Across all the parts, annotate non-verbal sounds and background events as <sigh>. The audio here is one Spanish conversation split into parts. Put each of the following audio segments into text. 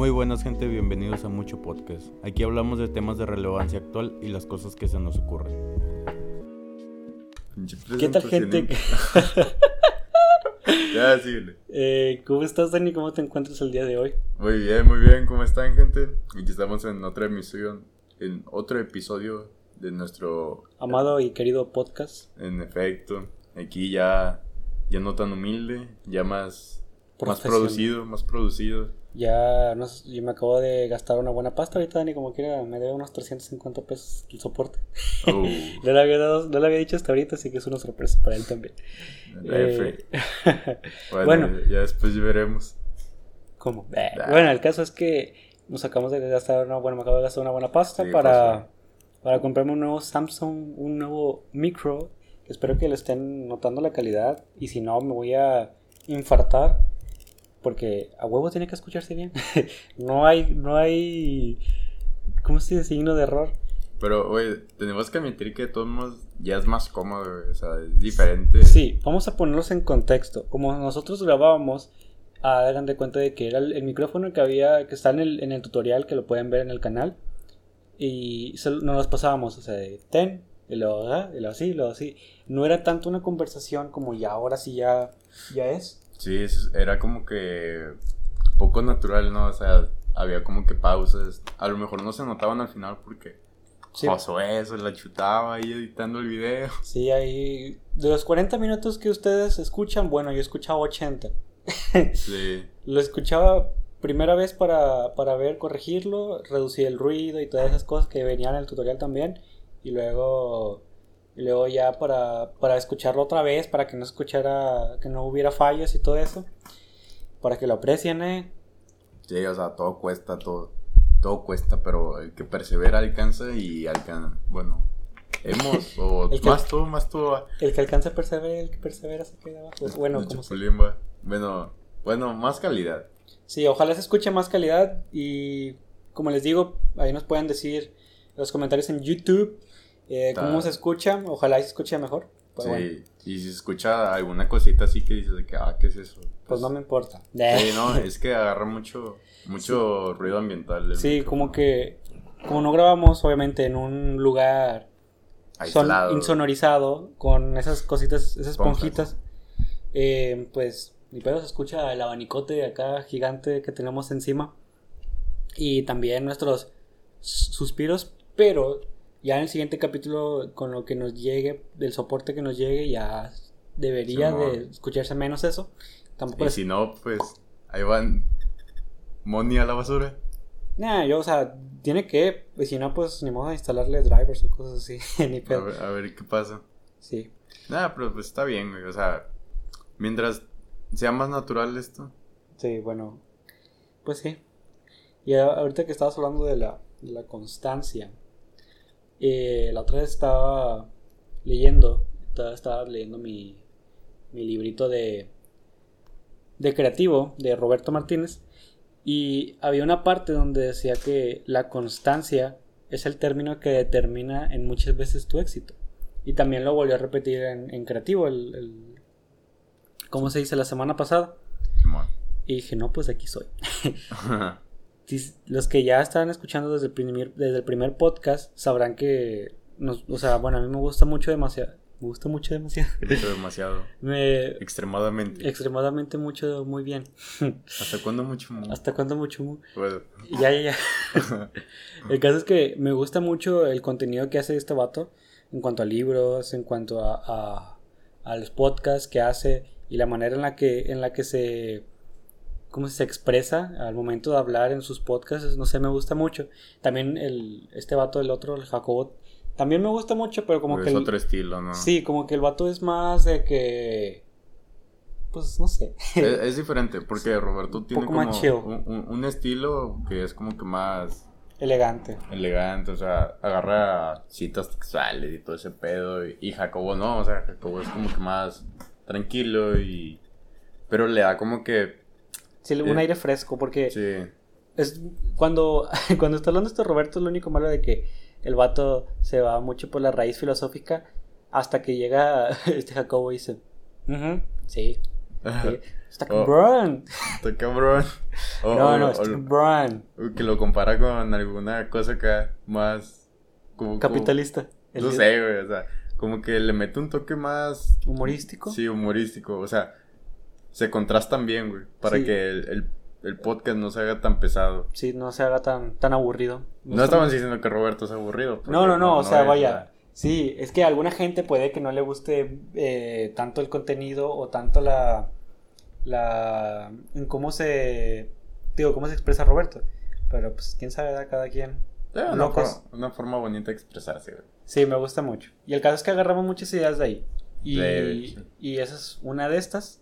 Muy buenas gente, bienvenidos a Mucho Podcast. Aquí hablamos de temas de relevancia actual y las cosas que se nos ocurren. ¿Qué tal gente? <laughs> ya, síguele. Eh, ¿Cómo estás Dani? ¿Cómo te encuentras el día de hoy? Muy bien, muy bien. ¿Cómo están gente? Aquí estamos en otra emisión, en otro episodio de nuestro... Amado y querido podcast. En efecto, aquí ya, ya no tan humilde, ya más, más producido, más producido. Ya no, yo me acabo de gastar una buena pasta ahorita, Dani, como quiera, me debe unos 350 pesos el soporte. Oh. <laughs> no, le había dado, no le había dicho hasta ahorita, así que es una sorpresa para él también. Eh, <laughs> bueno, bueno, ya después veremos. ¿Cómo? Eh, bueno, el caso es que nos acabamos de gastar una buena, me acabo de gastar una buena pasta para, para comprarme un nuevo Samsung, un nuevo micro. Espero que le estén notando la calidad y si no me voy a infartar porque a huevo tiene que escucharse bien. <laughs> no hay, no hay, ¿cómo se dice? Signo de error. Pero, oye, tenemos que admitir que todos ya es más cómodo, o sea, es diferente. Sí, vamos a ponerlos en contexto. Como nosotros grabábamos, hagan de cuenta de que era el, micrófono que había, que está en el, en el, tutorial, que lo pueden ver en el canal. Y no nos pasábamos, o sea, de ten, y luego, ah, y luego así, y luego así. No era tanto una conversación como ya ahora sí ya, ya es. Sí, era como que poco natural, ¿no? O sea, había como que pausas. A lo mejor no se notaban al final porque pasó eso, la chutaba ahí editando el video. <laughs> Sí, ahí. De los 40 minutos que ustedes escuchan, bueno, yo escuchaba 80. sí. Lo escuchaba primera vez para, para ver, corregirlo, reducir el ruido y todas esas cosas que venían en el tutorial también. Y luego y luego ya para, para escucharlo otra vez, para que no escuchara, que no hubiera fallos y todo eso. Para que lo aprecien, eh. Sí, o sea, todo cuesta, todo, todo cuesta, pero el que persevera alcanza y alcanza, bueno, hemos, o <laughs> más tú, más tú. El que alcanza persevera, el que persevera se queda abajo. Bueno, como Bueno, bueno, más calidad. Sí, ojalá se escuche más calidad y como les digo, ahí nos pueden decir los comentarios en YouTube eh, ¿Cómo se escucha? Ojalá se escuche mejor. sí, y si se escucha alguna cosita así que dices de que, ah, ¿qué es eso? Pues, pues no me importa. Sí, <laughs> no, es que agarra mucho, mucho ruido ambiental. Sí, como que, como no grabamos, obviamente, en un lugar Aislado. insonorizado, con esas cositas, esas esponjitas, eh, pues, ni pedo se escucha el abanicote acá gigante que tenemos encima. Y también nuestros suspiros, pero ya en el siguiente capítulo, con lo que nos llegue, del soporte que nos llegue, ya debería de escucharse menos eso. Tampoco y si no, pues ahí van money a la basura. Nah, yo, o sea, tiene que, pues si no, pues ni modo de instalarle drivers o cosas así, <laughs> ni pedo. A ver, qué pasa. Sí. Nada, pero pues está bien, güey, o sea, mientras sea más natural esto. Sí, bueno, pues sí. Y ahorita que estabas hablando de la, de la constancia, eh, la otra vez estaba leyendo, estaba, leyendo mi, mi librito de, de creativo de Roberto Martínez y había una parte donde decía que la constancia es el término que determina en muchas veces tu éxito. Y también lo volvió a repetir en, creativo, el, el, ¿cómo se dice? La semana pasada. Y dije, no, pues aquí soy. <laughs> <laughs> los que ya estaban escuchando desde el primer, desde el primer podcast sabrán que, nos, o sea, bueno, a mí me gusta mucho demasiado. Me gusta mucho demasiado. Demasiado. <laughs> me, extremadamente. Extremadamente mucho, muy bien. <laughs> ¿Hasta cuándo mucho? ¿Hasta cuándo mucho? Bueno. Ya, ya, ya. <laughs> el caso es que me gusta mucho el contenido que hace este vato en cuanto a libros, en cuanto a, a, a los podcasts que hace y la manera en la que, en la que se cómo se expresa al momento de hablar en sus podcasts, no sé, me gusta mucho. También el, este vato, el otro, el Jacobo, también me gusta mucho, pero como que... Es otro estilo, ¿no? Sí, como que el vato es más de que... Pues no sé. Es, diferente, porque Roberto tiene como un, un, estilo que es como que más... Elegante. Elegante, o sea, agarra citas sexuales y todo ese pedo. Y, y Jacobo no, o sea, Jacobo es como que más tranquilo y... Pero le da como que Sí, un eh, aire fresco, porque sí. es cuando, <laughs> cuando está hablando esto Roberto es lo único malo de que el vato se va mucho por la raíz filosófica hasta que llega <laughs> este Jacobo y dice, sí, Está cabrón. está cabrón. <laughs> no, no, está cabrón. Que lo compara con alguna cosa que más... Como, Capitalista. no sé, güey, o sea, como que le mete un toque más... ¿Humorístico? Sí, humorístico, o sea, se contrastan bien, güey, para que el, el, podcast no se haga tan pesado. Sí, no se haga tan, tan aburrido. No, estamos diciendo que Roberto es aburrido. No, no, no, o sea, vaya... Sí, es que a alguna gente puede que no le guste eh, tanto el contenido o tanto la, la, en cómo se, digo, cómo se expresa Roberto. Pero pues quién sabe, da cada quien. una, forma, una, forma, bonita de expresarse. Sí, me gusta mucho. Y el caso es que agarramos muchas ideas de ahí. Y, y esa es una de estas,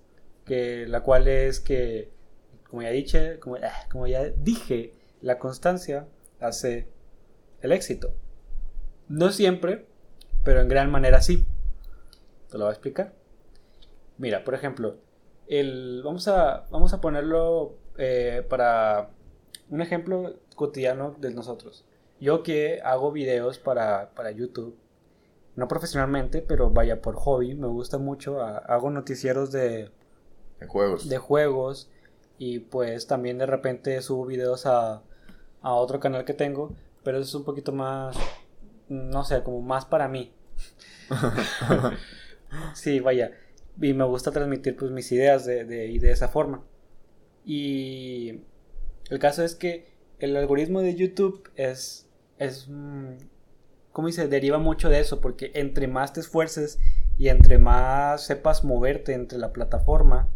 que la cual es que, como ya dije, como, ah, como ya dije, la constancia hace el éxito. No siempre, pero en gran manera sí. Te lo voy a explicar. Mira, por ejemplo, el, vamos, a, vamos a ponerlo eh, para un ejemplo cotidiano de nosotros. Yo que hago videos para, para YouTube, no profesionalmente, pero vaya por hobby, me gusta mucho, hago noticieros de, de juegos. De juegos y pues también de repente subo videos a, a otro canal que tengo, pero eso es un poquito más, no sé, como más para mí. <laughs> sí, vaya y me gusta transmitir pues mis ideas de, de, y de esa forma. Y el caso es que el algoritmo de YouTube es, es, mm, ¿cómo dice? Deriva mucho de eso, porque entre más te esfuerces y entre más sepas moverte entre la plataforma,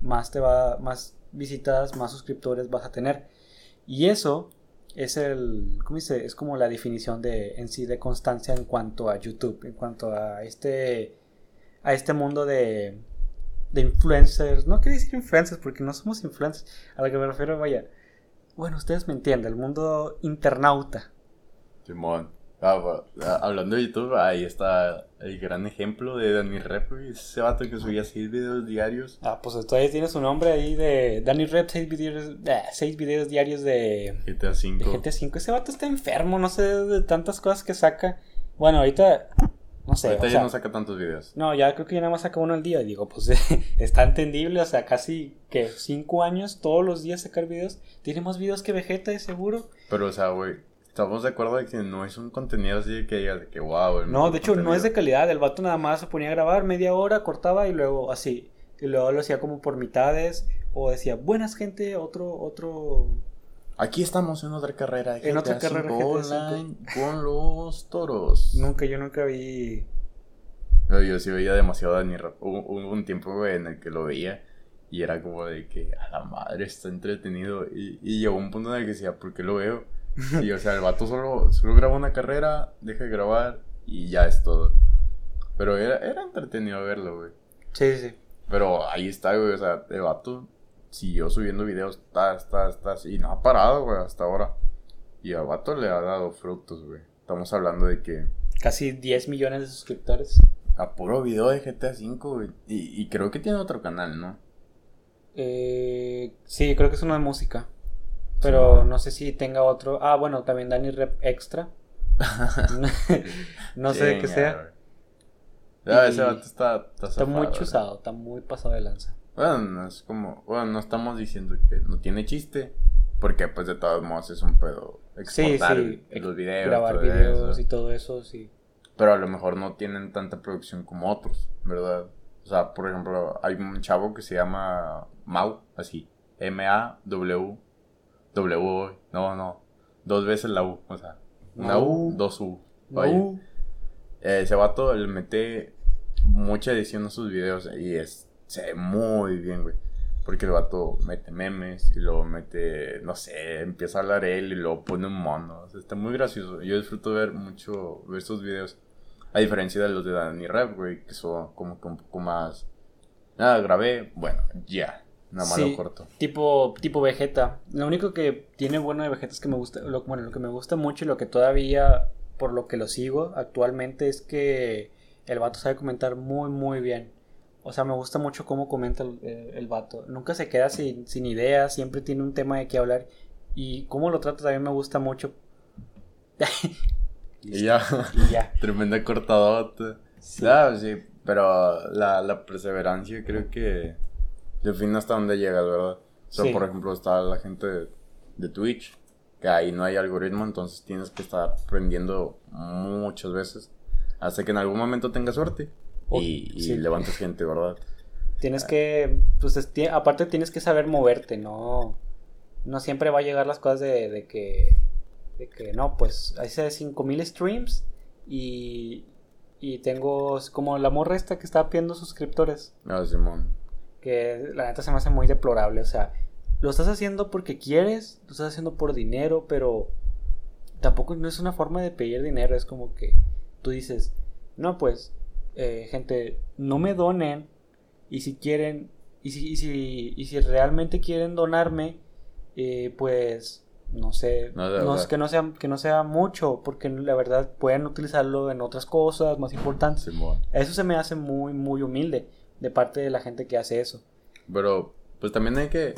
más te va, más visitadas, más suscriptores vas a tener. Y eso es el, ¿cómo dice? Es como la definición de, en sí de constancia en cuanto a YouTube, en cuanto a este a este mundo de, de influencers. No quiero decir influencers porque no somos influencers. A lo que me refiero, vaya. Bueno, ustedes me entienden, el mundo internauta. Simón. Ah, ah, hablando de YouTube, ahí está el gran ejemplo de Danny Rep, ese vato que subía 6 videos diarios. Ah, pues todavía tiene su nombre ahí de Danny Rep, 6 videos, seis videos diarios de GTA V. De GTA V. Ese vato está enfermo, no sé de tantas cosas que saca. Bueno, ahorita no sé. Ahorita ya no saca tantos videos. No, ya creo que ya nada más saca uno al día. Digo, pues <laughs> está entendible. O sea, casi que cinco años todos los días sacar videos. Tiene más videos que Vegeta, de seguro. Pero, o sea, güey, estamos de acuerdo de que no es un contenido así que digas de que wow. No, de hecho, no es de calidad. El vato nada más se ponía a grabar media hora, cortaba y luego así. Y luego lo hacía como por mitades. O decía, buenas gente, otro, otro Aquí estamos en otra carrera. en otra carrera online con los toros. Nunca, yo nunca vi. yo sí veía demasiado Danny Hubo, un tiempo en el que lo veía y era como de que a la madre está entretenido. Y, y llegó un punto en el que decía, ¿por qué lo veo? Y o sea, el vato solo, solo graba una carrera, deja de grabar y ya es todo. Pero era, era entretenido verlo, güey. Sí, sí. Pero ahí está, güey. O sea, el vato siguió subiendo videos, está, está, está, y no ha parado, güey, hasta ahora. Y a Vato le ha dado frutos, güey. Estamos hablando de que... Casi 10 millones de suscriptores. A puro video de GTA V, güey. Y, creo que tiene otro canal, ¿no? Eh, sí, creo que es uno de música. Pero no sé si tenga otro. Ah, bueno, también Dani Rep Extra. <laughs> no sé de qué sea. Ya, ese vato está, está, está muy chusado, está muy pasado de lanza. Bueno, no es como, bueno, no estamos diciendo que no tiene chiste, porque pues de todos modos es un pedo exportar sí, sí. los videos, grabar videos y todo eso, sí. Pero a lo mejor no tienen tanta producción como otros, ¿verdad? O sea, por ejemplo, hay un chavo que se llama Mau, así, M-A-W, W, no, no, dos veces la U, o sea, una U, dos U, vaya. ese vato le mete mucha edición a sus videos y es se ve muy bien, güey. Porque el vato mete memes y luego mete, no sé, empieza a hablar él y luego pone un mono. O sea, está muy gracioso. Yo disfruto ver mucho, ver estos videos. A diferencia de los de Danny Rap, güey, que son como que un poco más... Nada, grabé, bueno, ya. Nada más lo corto. Tipo, tipo Vegeta. Lo único que tiene bueno de Vegeta es que me gusta, lo, bueno, lo que me gusta mucho y lo que todavía, por lo que lo sigo actualmente, es que el vato sabe comentar muy, muy bien. O sea, me gusta mucho cómo comenta el, el, vato. Nunca se queda sin, sin ideas, siempre tiene un tema de qué hablar. Y cómo lo trata también me gusta mucho. <laughs> y, ya. y ya. <laughs> Tremenda cortadota. Sí. sí, pero la, la perseverancia creo que define hasta dónde llegas, ¿verdad? O sea, Sí. por ejemplo, está la gente de, de Twitch, que ahí no hay algoritmo, entonces tienes que estar aprendiendo muchas veces hasta que en algún momento tengas suerte O- y, y sí. levantes gente, ¿verdad? Tienes que, pues aparte tienes que saber moverte, no, no siempre va a llegar las cosas de, de que, de que no, pues hice 5000 streams y, y tengo como la morra esta que está pidiendo suscriptores, Ah, Simón. Que la neta se me hace muy deplorable, o sea, lo estás haciendo porque quieres, lo estás haciendo por dinero, pero tampoco no es una forma de pedir dinero, es como que tú dices, no, pues, eh, gente, no me donen, y si quieren, y si, y si, y si realmente quieren donarme, eh, pues, no sé, No, no, que, no sea, que no sea mucho, porque la verdad pueden utilizarlo en otras cosas más importantes. Eso se me hace muy, muy humilde de parte de la gente que hace eso. Pero, pues también hay que.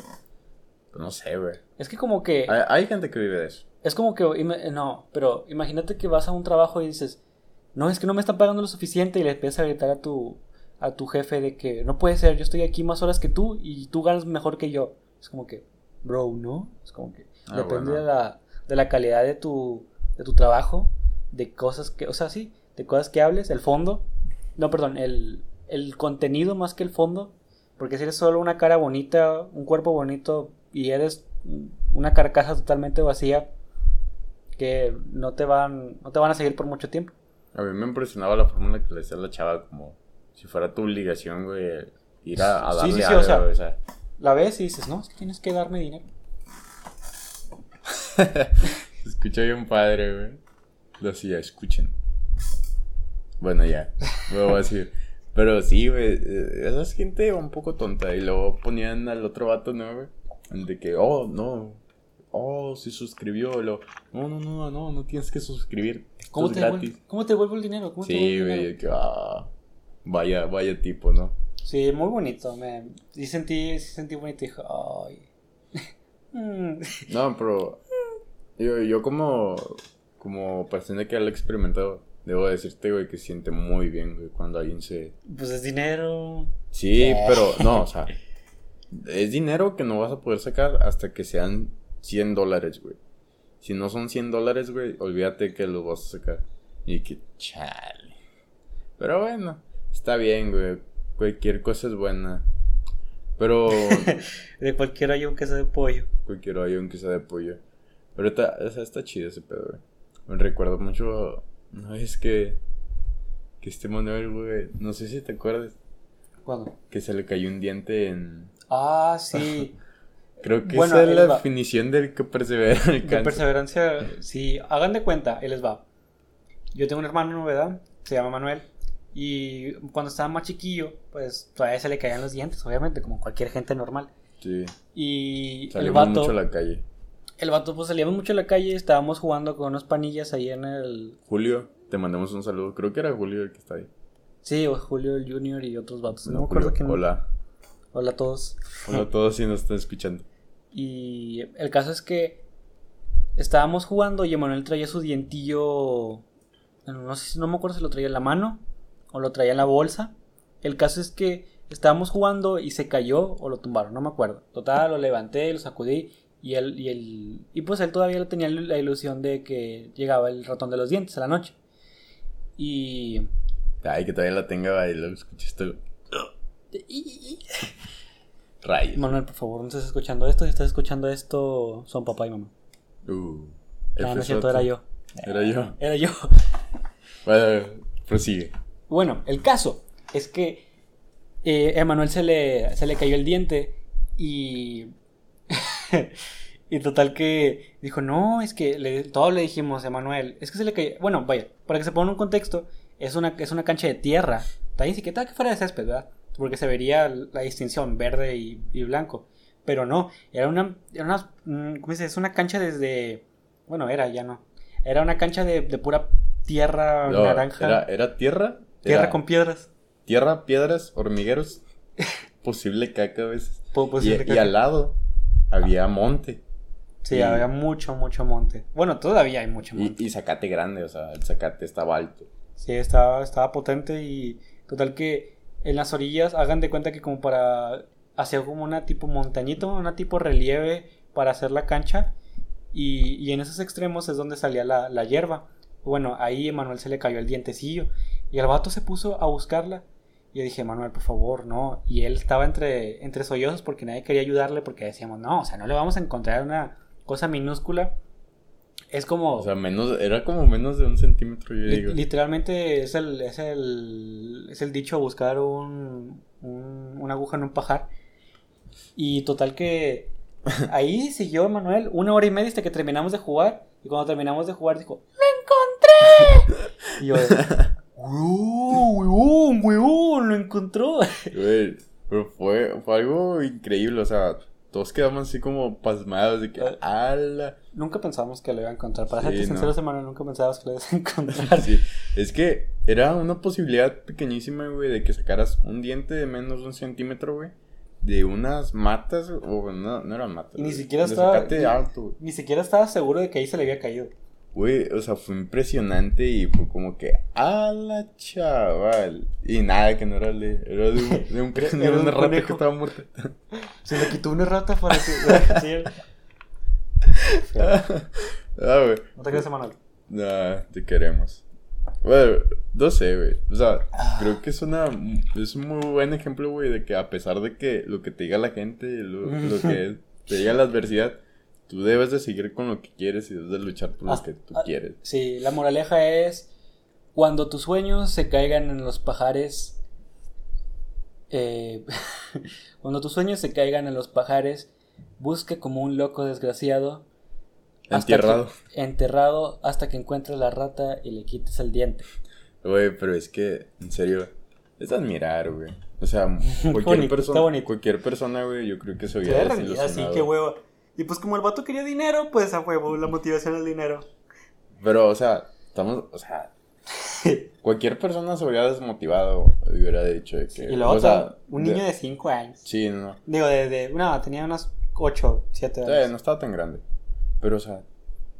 pues, no sé, güey. Es que como que... Hay, hay gente que vive de eso. Es como que, ima- no, pero imagínate que vas a un trabajo y dices, no, es que no me están pagando lo suficiente y le empiezas a gritar a tu, a tu jefe de que no puede ser, yo estoy aquí más horas que tú y tú ganas mejor que yo. Es como que, bro, ¿no? Es como que Ah, depende bueno. de, la, de la calidad de tu, de tu trabajo, de cosas que, o sea, sí, de cosas que hables, el fondo, no, perdón, el, el contenido más que el fondo, porque si eres solo una cara bonita, un cuerpo bonito y eres una carcasa totalmente vacía, que no te van no te van a seguir por mucho tiempo. A mí me impresionaba la forma en la que le decía a la chava, como si fuera tu obligación, güey, ir a, a Sí, darle sí, sí, algo, o sea- güey, o sea. La ves y dices, no, es que tienes que darme dinero. <laughs> Se escucha bien padre, güey. Lo hacía, escuchen. Bueno, ya. Luego así. Pero sí, güey. eh, Esa es gente un poco tonta. Y luego ponían al otro vato, ¿no, güey? De que, oh, no. Oh, se suscribió. luego, no, no, no, no, no tienes que suscribir. ¿Cómo te, devuelvo, ¿Cómo te devuelvo el dinero? ¿Cómo Sí, güey. que, ah. Vaya, vaya tipo, ¿no? Sí, muy bonito. Me, sí, sentí, sí sentí bonito y dije, ay. <laughs> Mm. No, pero yo, yo como, como persona que lo ha experimentado, debo decirte, güey, que siente muy bien, güey, cuando alguien se... Pues es dinero. Sí, pero no, o sea, es dinero que no vas a poder sacar hasta que sean 100 dólares, güey. Si no son 100 dólares, güey, olvídate que los vas a sacar. Y que, chale. Pero bueno, está bien, güey. Cualquier cosa es buena. Pero... <laughs> De cualquier hay un queso de pollo. Cualquier hoyo, aunque sea de pollo. Pero está, o sea, está chido ese pedo, güey. Me recuerdo mucho una vez que. Que este Manuel, güey. No sé si te acuerdas. ¿Cuándo? Que se le cayó un diente en. Ah, sí. <laughs> Creo que Bueno, esa es la va. definición del que persevera De perseverancia, sí. Hagan de cuenta, él les va. Yo tengo un hermano, ¿verdad? Se llama Manuel. Y cuando estaba más chiquillo, pues todavía se le caían los dientes, obviamente, como cualquier gente normal. Sí. Y el Salimos vato, mucho a la calle. El vato, pues salíamos mucho a la calle, estábamos jugando con unos panillas ahí en el... Julio, te mandamos un saludo. Creo que era Julio el que está ahí. Sí, o Julio el Junior y otros vatos. No, No, me acuerdo Julio. quién. Hola. Hola a todos. Hola a todos si nos están escuchando. <laughs> Y el caso es que estábamos jugando y Emanuel traía su dientillo. No sé si no me acuerdo si lo traía en la mano o lo traía en la bolsa. El caso es que estábamos jugando y se cayó o lo tumbaron, no me acuerdo. Total, lo levanté, lo sacudí y él y él y pues él todavía tenía la ilusión de que llegaba el ratón de los dientes a la noche. Y Ay, que todavía la tenga y lo escuchaste. Rayos. Manuel, por favor, no estés escuchando esto. Si estás escuchando esto, son papá y mamá. Uh, No, no F es cierto, era yo. Era yo. Era yo. Bueno, prosigue. Bueno, el caso es que eh, a Emanuel se le, se le cayó el diente y. <laughs> y total que dijo: No, es que le, todos le dijimos a Emanuel: Es que se le cayó. Bueno, vaya, para que se ponga un contexto, es una, es una cancha de tierra. Está ahí, sí que fuera de césped, ¿verdad? Porque se vería la distinción verde y, y blanco. Pero no, era una. Era una mm, ¿Cómo dice? Es una cancha desde. Bueno, era, ya no. Era una cancha de, de pura tierra No, naranja. Era, era tierra. Tierra era con piedras. Tierra, piedras, hormigueros. <laughs> posible caca a veces. Y, al lado había monte. Sí, y- había mucho, mucho monte. Bueno, todavía hay mucho Y, monte. y zacate grande, o sea, el zacate estaba alto. Sí, estaba, estaba potente y total que en las orillas hagan de cuenta que como para hacía como una tipo montañita, una tipo relieve para hacer la cancha. Y, y en esos extremos es donde salía la, la hierba. Bueno, ahí a Manuel se le cayó el dientecillo. Y el vato se puso a buscarla. Y yo dije, Manuel, por favor, no. Y él estaba entre, entre sollozos porque nadie quería ayudarle porque decíamos, no, o sea, no le vamos a encontrar una cosa minúscula. Es como... O sea, menos, era como menos de un centímetro, yo li- digo. literalmente es el, es el, es el dicho buscar un, un- una aguja en un pajar. Y total que <laughs> ahí siguió Manuel una hora y media hasta que terminamos de jugar. Y cuando terminamos de jugar dijo, ¡Lo encontré! <laughs> Y yo, ¡Weón, weón, weón! ¡Lo encontró! <laughs> Güey, pero fue, fue algo increíble, o sea, todos quedamos así como pasmados de que, Eh. ala. Nunca pensamos que lo iba a encontrar. Para Sí, serte no. sincero, Manuel, nunca pensabas que lo ibas a encontrar. Sí, es que era una posibilidad pequeñísima, güey, de que sacaras un diente de menos de un centímetro, güey, de unas matas, o no, no eran matas. Y ni siquiera estaba- ni- alto. Ni siquiera estaba seguro de que ahí se le había caído. Güey, o sea, fue impresionante y fue como que, ala, chaval. Y nada, que no era de, era de un, <laughs> de un, <laughs> de una rata conejo. que estaba muerta. <laughs> Se le quitó una rata para que. Sí. ah, güey. No te creas, Manuel. Nah, te queremos. Bueno, no sé, güey. O sea, Ah. creo que es una es un muy buen ejemplo, güey, de que a pesar de que lo que te diga la gente, lo, lo que te diga la adversidad, tú debes de seguir con lo que quieres y debes de luchar por lo Ah, que tú ah. quieres. Sí, la moraleja es: cuando tus sueños se caigan en los pajares. eh, <laughs> cuando tus sueños se caigan en los pajares, busca como un loco desgraciado. que- enterrado hasta que encuentres la rata y le quites el diente. Güey, pero es que, en serio, es admirar, güey. O sea, <laughs> cualquier persona, cualquier persona, güey, yo creo que se hubiera desilusionado. qué huevo. Y pues como el vato quería dinero, pues a huevo, la motivación es dinero. Pero, o sea, estamos, o sea, <laughs> cualquier persona se hubiera desmotivado y hubiera dicho de que... Y luego o sea, un niño de 5 años. Sí, no, Digo, de, de- no, tenía unos 8, 7 no, años. no estaba tan grande. Pero, o sea,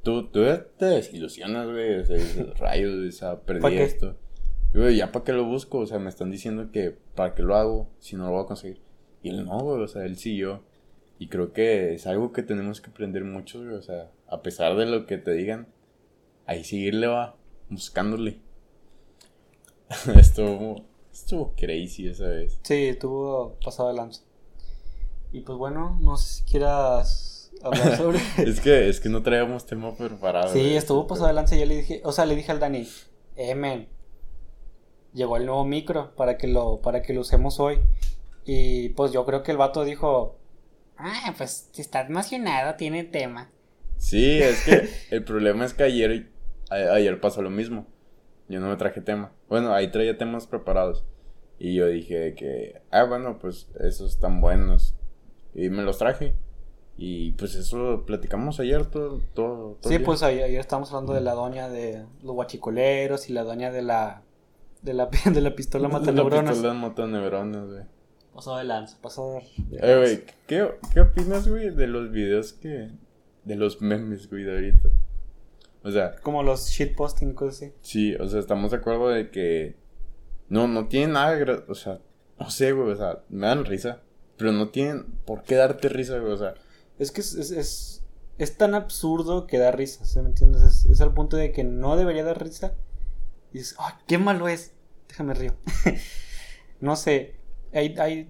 tú, tú te desilusionas, güey, o sea, dices, <laughs> rayos, o sea, perdí esto. Y, güey, ya para qué lo busco, o sea, me están diciendo que para qué lo hago si no lo voy a conseguir. Y él no, güey, o sea, él siguió. Y creo que es algo que tenemos que aprender mucho, güey, o sea, a pesar de lo que te digan, ahí seguirle va, buscándole. <laughs> estuvo, estuvo crazy esa vez. Sí, estuvo pasado de lanza. Y pues bueno, no sé si quieras hablar sobre. <laughs> Es que, es que no traíamos tema preparado. sí, güey, estuvo pero- pasado de lanza yo le dije, o sea, le dije al Dani, eh, men, llegó el nuevo micro para que lo, para que lo usemos hoy. Y pues yo creo que el vato dijo, ah, pues si está emocionado, tiene tema. Sí, es que <laughs> el problema es que ayer, a- ayer pasó lo mismo. Yo no me traje tema. Bueno, ahí traía temas preparados. Y yo dije que, ah, bueno, pues esos están buenos. Y me los traje. Y pues eso lo platicamos ayer todo, todo, todo Sí, día. pues ayer, ayer estábamos hablando de la doña de los guachicoleros y la doña de la de la, <laughs> de la pistola La pistola mataneuronas, güey. Pasado de lanza, pasado de, de Eh, lanza. güey, ¿qué, ¿qué opinas, güey, de los videos que... De los memes, güey, de ahorita? O sea, Como los shitposting, cosas así. Sí, o sea, estamos de acuerdo de que no, no tienen nada, o sea, no sé, güey, o sea, me dan risa, pero no tienen por qué darte risa, güey, o sea, Es que es, es, es, es tan absurdo que da risa, ¿sí me entiendes? Es, es al punto de que no debería dar risa. Y dices, ¡ay, qué malo es! Déjame río. <laughs> no sé, hay, hay,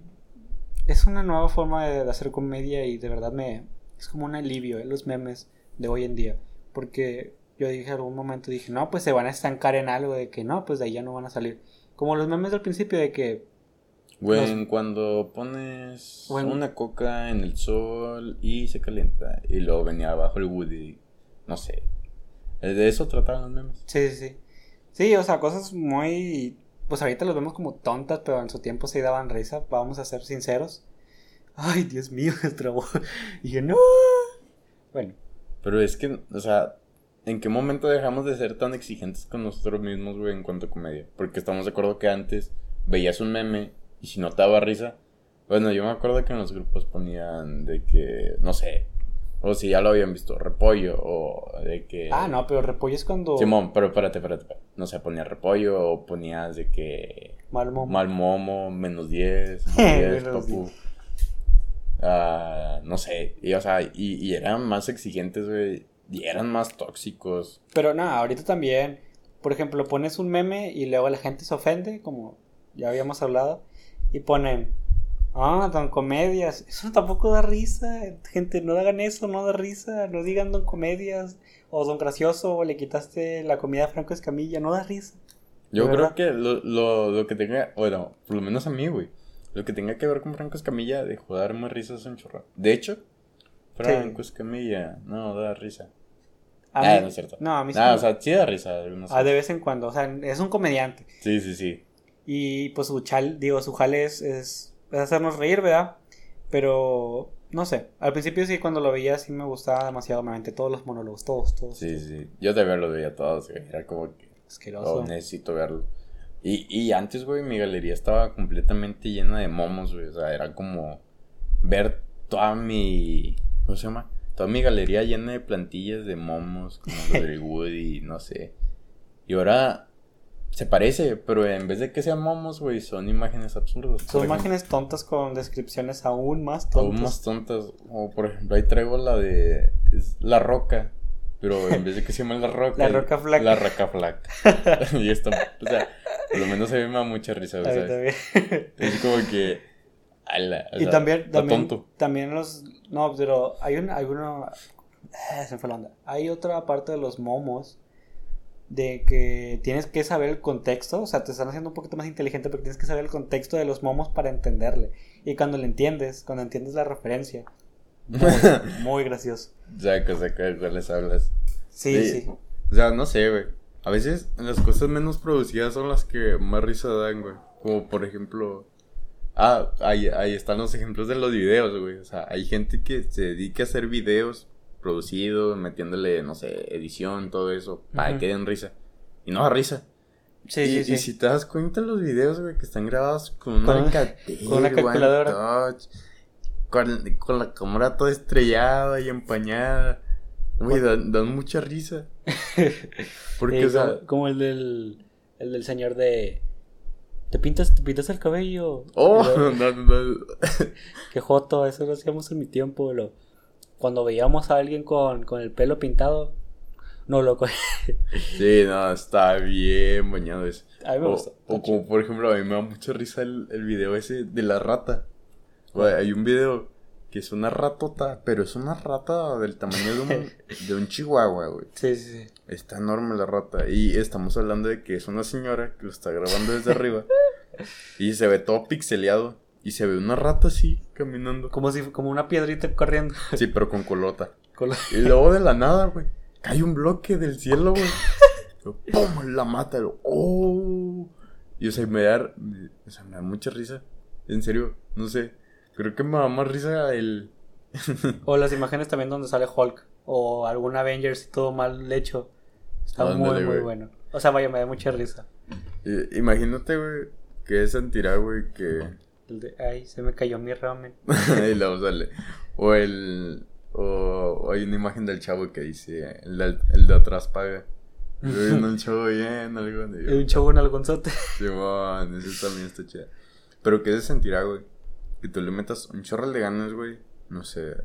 es una nueva forma de, de hacer comedia y de verdad me, es como un alivio, ¿eh? los memes de hoy en día. Porque yo dije en algún momento, dije, no, pues se van a estancar en algo de que no, pues de ahí ya no van a salir. Como los memes del principio de que güey, Los- cuando pones Bueno. una coca en el sol y se calienta, y luego venía abajo el Woody, no sé, Eh, de eso trataban los memes. Sí, sí, sí. Sí, o sea, cosas muy... Pues ahorita los vemos como tontas, pero en su tiempo sí daban risa, vamos a ser sinceros. Ay, Dios mío, <laughs> se trabó. Y yo, no. Bueno, Pero es que, o sea, ¿en qué momento dejamos de ser tan exigentes con nosotros mismos, güey, en cuanto a comedia? Porque estamos de acuerdo que antes veías un meme y si no te daba risa, bueno, yo me acuerdo que en los grupos ponían de que, no sé, o si ya lo habían visto, repollo, o de que... ah, no, pero repollo es cuando... Simón, pero espérate, espérate, espérate. No sé, ponía repollo o ponías de que... Mal momo. Mal momo, menos 10, más 10, Menos papu. Ah, no sé, y o sea, y, y eran más exigentes, güey, y eran más tóxicos. Pero nada, ahorita también, por ejemplo, pones un meme y luego la gente se ofende, como ya habíamos hablado, y ponen, ah, don comedias, eso tampoco da risa, gente, no hagan eso, no da risa, no digan don comedias, o don gracioso, o le quitaste la comida a Franco Escamilla, no da risa. Yo ¿De creo que lo, lo, lo que tenga, bueno, por lo menos a mí, güey, lo que tenga que ver con Franco Escamilla dejó de darme risa es un chorro. De hecho, Franco Escamilla, no, da risa. A Ah, mí- no es cierto. No, a mí sí Ah, o sea, sí da risa. algunos ah, de vez en cuando, o sea, es un comediante. Sí, sí, sí. Y pues su chal, digo, su jale es, es, es hacernos reír, ¿verdad? Pero, no sé, al principio sí, cuando lo veía sí me gustaba demasiado, me aventé todos los monólogos, todos, todos. Sí, sí. Yo también lo veía todos, güey. Era como que, Asqueroso. oh, necesito verlo. Y, y antes, güey, mi galería estaba completamente llena de momos, güey. O sea, era como ver toda mi. ¿Cómo se llama? Toda mi galería llena de plantillas de momos, como <laughs> los del Woody, no sé. Y ahora se parece, pero en vez de que sean momos, güey, son imágenes absurdas. Son imágenes tontas con descripciones aún más tontas. Aún más tontas. O por ejemplo, ahí traigo la de. Es la roca. Pero en vez de que se llame la roca. <laughs> La roca flaca. La roca flaca. <laughs> y esto, o sea, por lo menos a mí me da mucha risa, mí ¿sabes? <laughs> Es como que. ala, o y sea, también, también, tonto. también los, no, pero hay un, hay uno, eh, se fue la onda. Hay otra parte de los momos de que tienes que saber el contexto, o sea, te están haciendo un poquito más inteligente porque tienes que saber el contexto de los momos para entenderle. Y cuando lo entiendes, cuando entiendes la referencia, muy, <laughs> muy gracioso. Saca, saca de cuáles hablas. Sí, Sí. sí. O sea, no sé, güey. A veces las cosas menos producidas son las que más risa dan, güey. Como por ejemplo. Ah, ahí, ahí están los ejemplos de los videos, güey. O sea, hay gente que se dedica a hacer videos producidos, metiéndole, no sé, edición, todo eso, para que den risa. Y no da risa. Sí, y, sí, y sí. si te das cuenta, los videos, güey, que están grabados con una Con- Alcatel, con una One calculadora. Touch, con, con la cámara toda estrellada y empañada. Güey, dan, dan mucha risa. <laughs> Porque, o sea, como, como el del, el del señor de... ¿Te pintas, te pintas el cabello? Oh, luego, <laughs> no, no, no. <laughs> Qué joto, eso lo hacíamos en mi tiempo, lo... Cuando veíamos a alguien con, con el pelo pintado, no, loco, <laughs> Sí, no, está bien bañado eso. a mí me O, gusta. o como por ejemplo, a mí me da mucha risa el, el video ese de la rata. Hay un video que es una ratota, pero es una rata del tamaño de un, <laughs> de un chihuahua, güey. Sí, sí, sí. Está enorme la rata. Y estamos hablando de que es una señora que lo está grabando desde arriba. <laughs> Y se ve todo pixeleado. Y se ve una rata así, caminando. Como si como una piedrita corriendo. <laughs> Sí, pero con colota. Y luego de la nada, güey, cae un bloque del cielo, güey. ¡Pum! La mata. ¡Oh! Y o sea, me da, o sea, me da mucha risa. En serio, no sé. Creo que me da más risa el. <laughs> O las imágenes también donde sale Hulk. O algún Avengers y todo mal hecho. Está Ándale, muy, muy bueno. O sea, vaya, me da mucha risa. I- Imagínate, güey, que sentirá, güey, que. El de, ay, se me cayó mi ramen. y luego sale. O el. O, hay una imagen del chavo que dice: el de, el de atrás paga. Viendo el chavo bien, algo. y <laughs> un show en algonzote. <laughs> Simón, eso también está chido. Pero ¿qué se sentirá, güey? Que tú le metas un chorro de ganas, güey. No sé.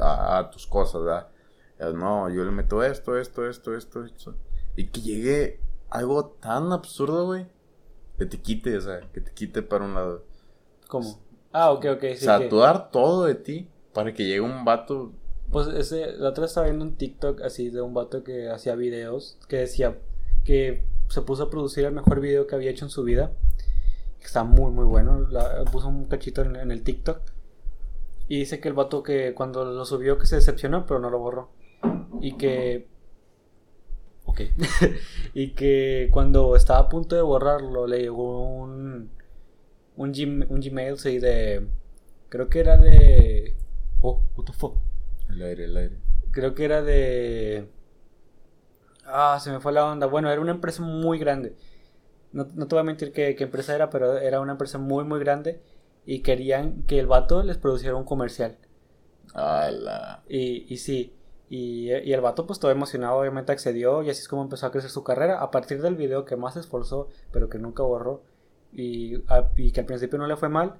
A, a tus cosas, ¿verdad? No, yo le meto esto, esto, esto, esto, esto. Y que llegue algo tan absurdo, güey. Que te quite, o sea, que te quite para un lado. ¿Cómo? Ah, ok, ok. o Sí, sea, que- tú dar todo de ti para que llegue un vato. Pues ese, la otra vez estaba viendo un TikTok así de un vato que hacía videos, que decía que se puso a producir el mejor video que había hecho en su vida. Que está muy, muy bueno. La- puso un cachito en, en el TikTok. Y dice que el vato que cuando lo subió que se decepcionó, pero no lo borró. Y que... Ok. <laughs> y que cuando estaba a punto de borrarlo, le llegó un... Un, un Gmail, sí, de... Creo que era de... Oh, what the fuck. El aire, el aire. Creo que era de. Ah, se me fue la onda. Bueno, era una empresa muy grande. No, no te voy a mentir qué, qué empresa era, pero era una empresa muy, muy grande. Y querían que el vato les produciera un comercial. Ala. Y, y sí. Y, y el vato, pues todo emocionado, obviamente accedió. Y así es como empezó a crecer su carrera. A partir del video que más se esforzó, pero que nunca borró. Y, a- y que al principio no le fue mal.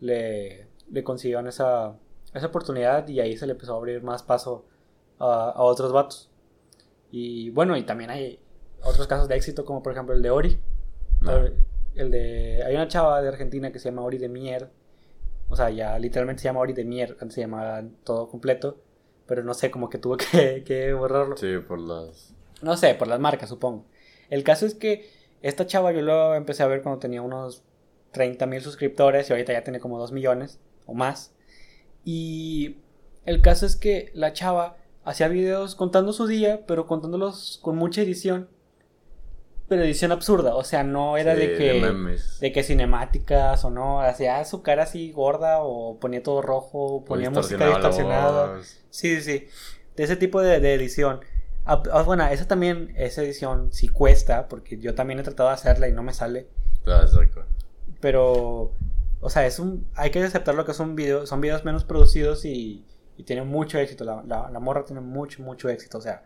Le, le consiguieron esa, esa oportunidad y ahí se le empezó a abrir más paso a, a otros vatos. Y bueno, y también hay otros casos de éxito, como por ejemplo el de Ori. No. El de. Hay una chava de Argentina que se llama Ori de Mier. O sea, ya literalmente se llama Ori de Mier. Antes se llamaba todo completo. Pero no sé, como que tuvo <laughs> que, que borrarlo. Sí, por las... No sé, por las marcas, supongo. El caso es que esta chava yo lo empecé a ver cuando tenía unos 30 mil suscriptores y ahorita ya tiene como 2 millones o más. Y el caso es que la chava hacía videos contando su día, pero contándolos con mucha edición. Pero edición absurda, o sea, no era Sí, de que memes. de que cinemáticas o no, hacía su cara así gorda o ponía todo rojo, ponía música la distorsionada. sí, sí. De ese tipo de, de edición. Ah, ah, bueno, esa también, esa edición sí cuesta, porque yo también he tratado de hacerla y no me sale. Ah, exacto. Pero, o sea, es un, hay que aceptar lo que es un video, son videos menos producidos y, y tienen mucho éxito. La, la, la morra tiene mucho, mucho éxito, o sea,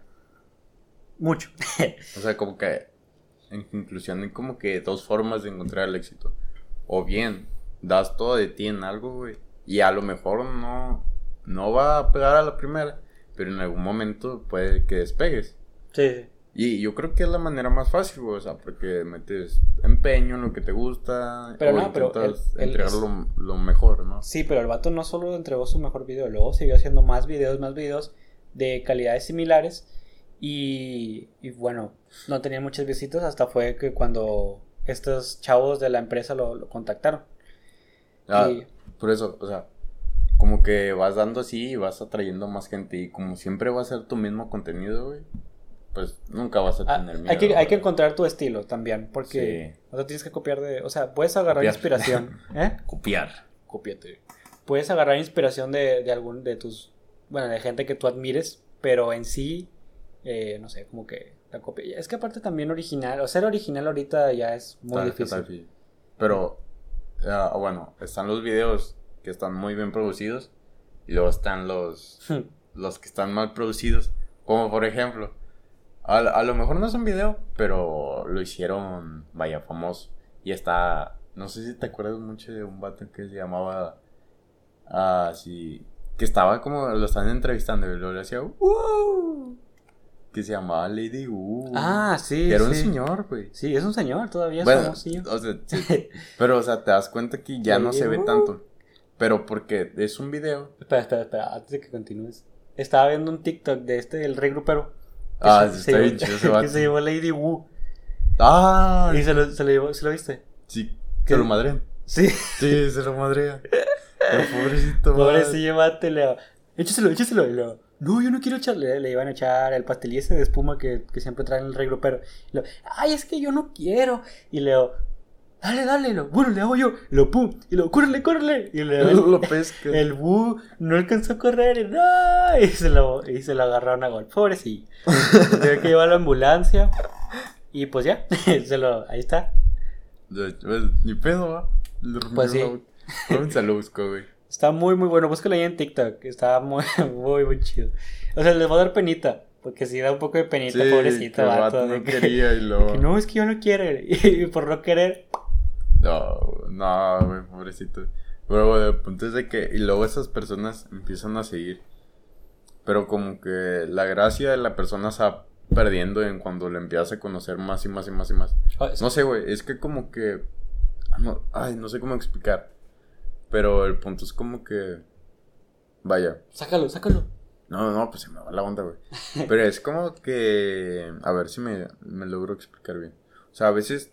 mucho. <laughs> O sea, como que en conclusión hay como que dos formas de encontrar el éxito. O bien, das todo de ti en algo, güey. Y a lo mejor no, no va a pegar a la primera, pero en algún momento puede que despegues. sí. Y yo creo que es la manera más fácil. O sea, porque metes empeño en lo que te gusta. Pero o no, pero intentas él- él entregar es- lo, lo mejor, ¿no? Sí, pero el vato no solo entregó su mejor video, luego siguió haciendo más videos, más videos de calidades similares. Y, y bueno, no tenía muchas visitas hasta fue que cuando estos chavos de la empresa lo, lo contactaron. Ah, Y- Por eso, o sea, como que vas dando así y vas atrayendo más gente. Y como siempre va a ser tu mismo contenido, güey, pues nunca vas a Ah, tener miedo. hay, que, hay que encontrar tu estilo también, porque Sí. o sea, tienes que copiar de... O sea, puedes agarrar Copiar. inspiración. <laughs> ¿Eh? copiar. Cópiate. Puedes agarrar inspiración de, de algún de tus... Bueno, de gente que tú admires, pero en sí, eh, no sé, como que la copia. Es que aparte también original, o ser original ahorita ya es muy difícil. Pero, ah, bueno, están los videos que están muy bien producidos. Y luego están los, <laughs> los que están mal producidos. Como por ejemplo, a, a lo mejor no es un video, pero lo hicieron, vaya, famoso. Y está, no sé si te acuerdas mucho de un vato que se llamaba, ah, sí, que estaba como, lo están entrevistando y luego le hacía, que se llamaba Lady Wu. ah, sí. Era un señor, güey. Sí, es un señor, todavía es Bueno, famosillo. o sea, sí, <laughs> pero, o sea, te das cuenta que ya no se ve Wu. tanto. Pero porque es un video. Espera, espera, espera, antes de que continúes. Estaba viendo un TikTok de este, el rey grupero. Ah, se- está bien chido ese <laughs> Que se llevó Lady Wu. ¡Ah! Y se lo, se lo llevó, ¿se lo viste? Sí, se lo madrean. Sí. Sí, se lo madrea. <laughs> El pobrecito. Pobrecillo mate, Leo. Échaselo, échaselo. Y Leo, no, yo no quiero echarle. Le iban a echar el pastel y ese de espuma que, que siempre traen el rey grupero. Y Leo, ay, es que yo no quiero. Y Leo, dale, dale. Lo, bueno, le hago yo. Lo pum. Y lo, córrele, córrele. Y Leo, <laughs> Lo pesca. <laughs> El Bu no alcanzó a correr y, ¡no! y, se lo, y se lo agarraron a gol. Pobrecillo. <laughs> Tuve que llevar a la ambulancia. Y pues ya, se lo, ahí está. Pues, Ni pedo, ¿va? Le Pues sí. la boca. ¿Cómo se lo busco, güey? Está muy, muy bueno. Búscalo ahí en TikTok. Está muy, muy, muy chido. O sea, les va a dar penita. Porque si da un poco de penita, Sí, pobrecito, vato, no que- quería y luego... que no, es que yo no quiero. Y por no querer, No, no, güey, pobrecito. Pero bueno, el punto es de que... Y luego esas personas empiezan a seguir. Pero como que la gracia de la persona se va perdiendo en cuando le empiezas a conocer más y más y más y más. No sé, güey, es que como que... ah, no- ay, no sé cómo explicar. Pero el punto es como que... Vaya. sácalo, sácalo. No, no, pues se me va la onda, güey. Pero es como que... A ver si me, me logro explicar bien. O sea, a veces...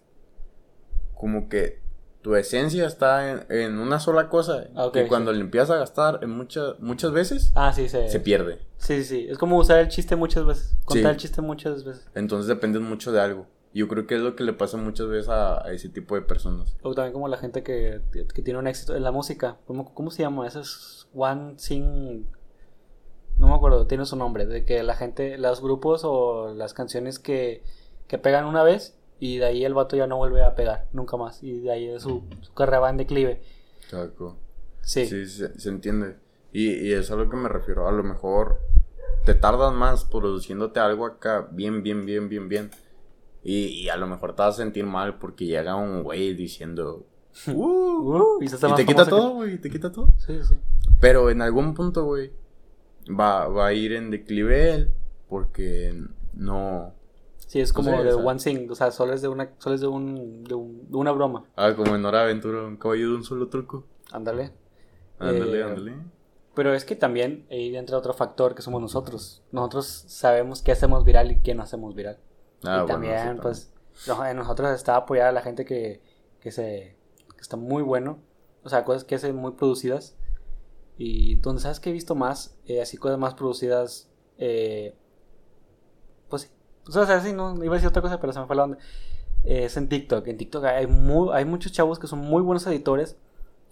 Como que tu esencia está en, en una sola cosa. Ah, ok, y sí. cuando le empiezas a gastar en muchas muchas veces, Ah, sí, se, se pierde. Sí, sí. Es como usar el chiste muchas veces. Contar el chiste muchas veces. Entonces dependes mucho de algo. Y yo creo que es lo que le pasa muchas veces a, a ese tipo de personas. O también como la gente que, que tiene un éxito en la música. ¿Cómo, cómo se llama? Eso es One Sing. No me acuerdo, tiene su nombre. De que la gente, los grupos o las canciones que, que pegan una vez y de ahí el vato ya no vuelve a pegar nunca más. Y de ahí su, su carrera va en declive. Chaco. Sí. Sí, se, se entiende. Y, y es a lo que me refiero. A lo mejor te tardas más produciéndote algo acá bien, bien, bien, bien, bien. Y, y a lo mejor te vas a sentir mal porque llega un güey diciendo <laughs> Uh, Uh, y te quita todo, güey, te quita todo. Sí, sí. Pero en algún punto, güey, va, va a ir en declive él porque no... Sí, es como de o sea- one thing, o sea, solo es de una, solo es de, un, de, un- de una broma. Ah, como en Hora Aventura, un caballo de un solo truco. Ándale. Ándale, Eh, ándale. Pero es que también ahí entra otro factor que somos nosotros. Nosotros sabemos qué hacemos viral y qué no hacemos viral. Ah, y bueno, también, sí, pues, en nosotros está apoyar a la gente que, que se que está muy bueno. O sea, cosas que hacen muy producidas. Y donde sabes que he visto más, eh, así cosas más producidas, eh, pues sí. O sea, así no, iba a decir otra cosa, pero se me fue la onda. Eh, es en TikTok. En TikTok hay, muy, hay muchos chavos que son muy buenos editores